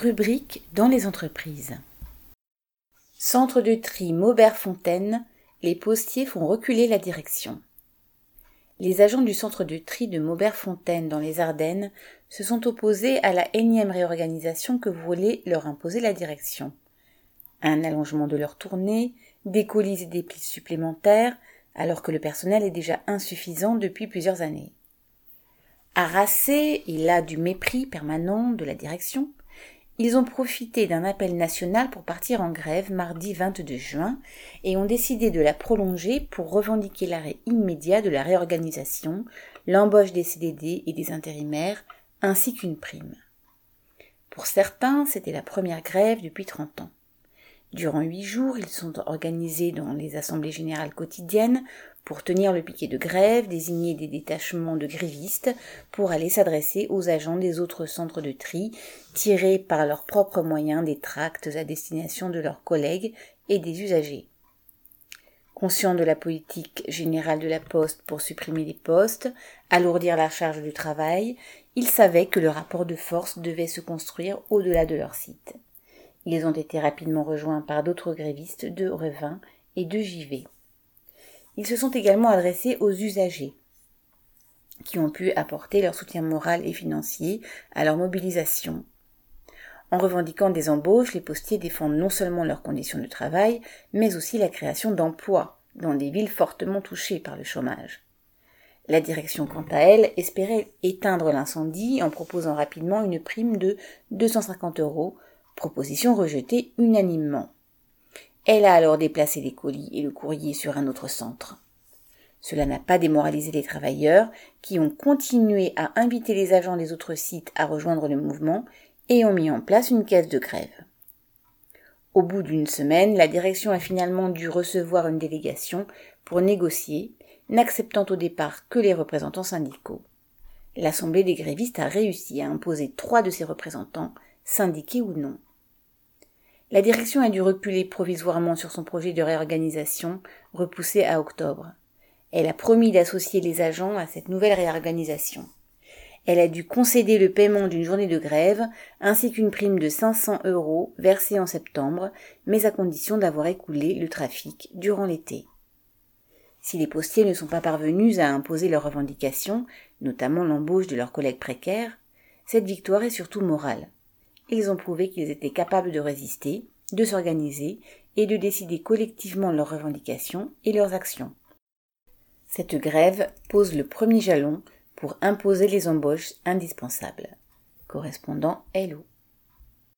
Rubrique dans les entreprises. Centre de tri Maubert-Fontaine, les postiers font reculer la direction. Les agents du centre de tri de Maubert-Fontaine dans les Ardennes se sont opposés à la énième réorganisation que voulait leur imposer la direction. Un allongement de leur tournée, des colis et des plis supplémentaires, alors que le personnel est déjà insuffisant depuis plusieurs années. Harassés et là du mépris permanent de la direction, ils ont profité d'un appel national pour partir en grève mardi 22 juin et ont décidé de la prolonger pour revendiquer l'arrêt immédiat de la réorganisation, l'embauche des CDD et des intérimaires, ainsi qu'une prime. Pour certains, c'était la première grève depuis 30 ans. Durant huit jours, ils sont organisés dans les assemblées générales quotidiennes pour tenir le piquet de grève, désigner des détachements de grévistes pour aller s'adresser aux agents des autres centres de tri, tirer par leurs propres moyens des tracts à destination de leurs collègues et des usagers. Conscient de la politique générale de la Poste pour supprimer les postes, alourdir la charge du travail, ils savaient que le rapport de force devait se construire au-delà de leur site. Ils ont été rapidement rejoints par d'autres grévistes de Revin et de Givet. Ils se sont également adressés aux usagers, qui ont pu apporter leur soutien moral et financier à leur mobilisation. En revendiquant des embauches, les postiers défendent non seulement leurs conditions de travail, mais aussi la création d'emplois dans des villes fortement touchées par le chômage. La direction, quant à elle, espérait éteindre l'incendie en proposant rapidement une prime de 250 euros proposition rejetée unanimement. Elle a alors déplacé les colis et le courrier sur un autre centre. Cela n'a pas démoralisé les travailleurs, qui ont continué à inviter les agents des autres sites à rejoindre le mouvement et ont mis en place une caisse de grève. Au bout d'une semaine, la direction a finalement dû recevoir une délégation pour négocier, n'acceptant au départ que les représentants syndicaux. L'Assemblée des grévistes a réussi à imposer trois de ses représentants, syndiqués ou non. La direction a dû reculer provisoirement sur son projet de réorganisation, repoussé à octobre. Elle a promis d'associer les agents à cette nouvelle réorganisation. Elle a dû concéder le paiement d'une journée de grève ainsi qu'une prime de 500 euros versée en septembre, mais à condition d'avoir écoulé le trafic durant l'été. Si les postiers ne sont pas parvenus à imposer leurs revendications, notamment l'embauche de leurs collègues précaires, cette victoire est surtout morale ils ont prouvé qu'ils étaient capables de résister, de s'organiser et de décider collectivement leurs revendications et leurs actions. Cette grève pose le premier jalon pour imposer les embauches indispensables. Correspondant Hello.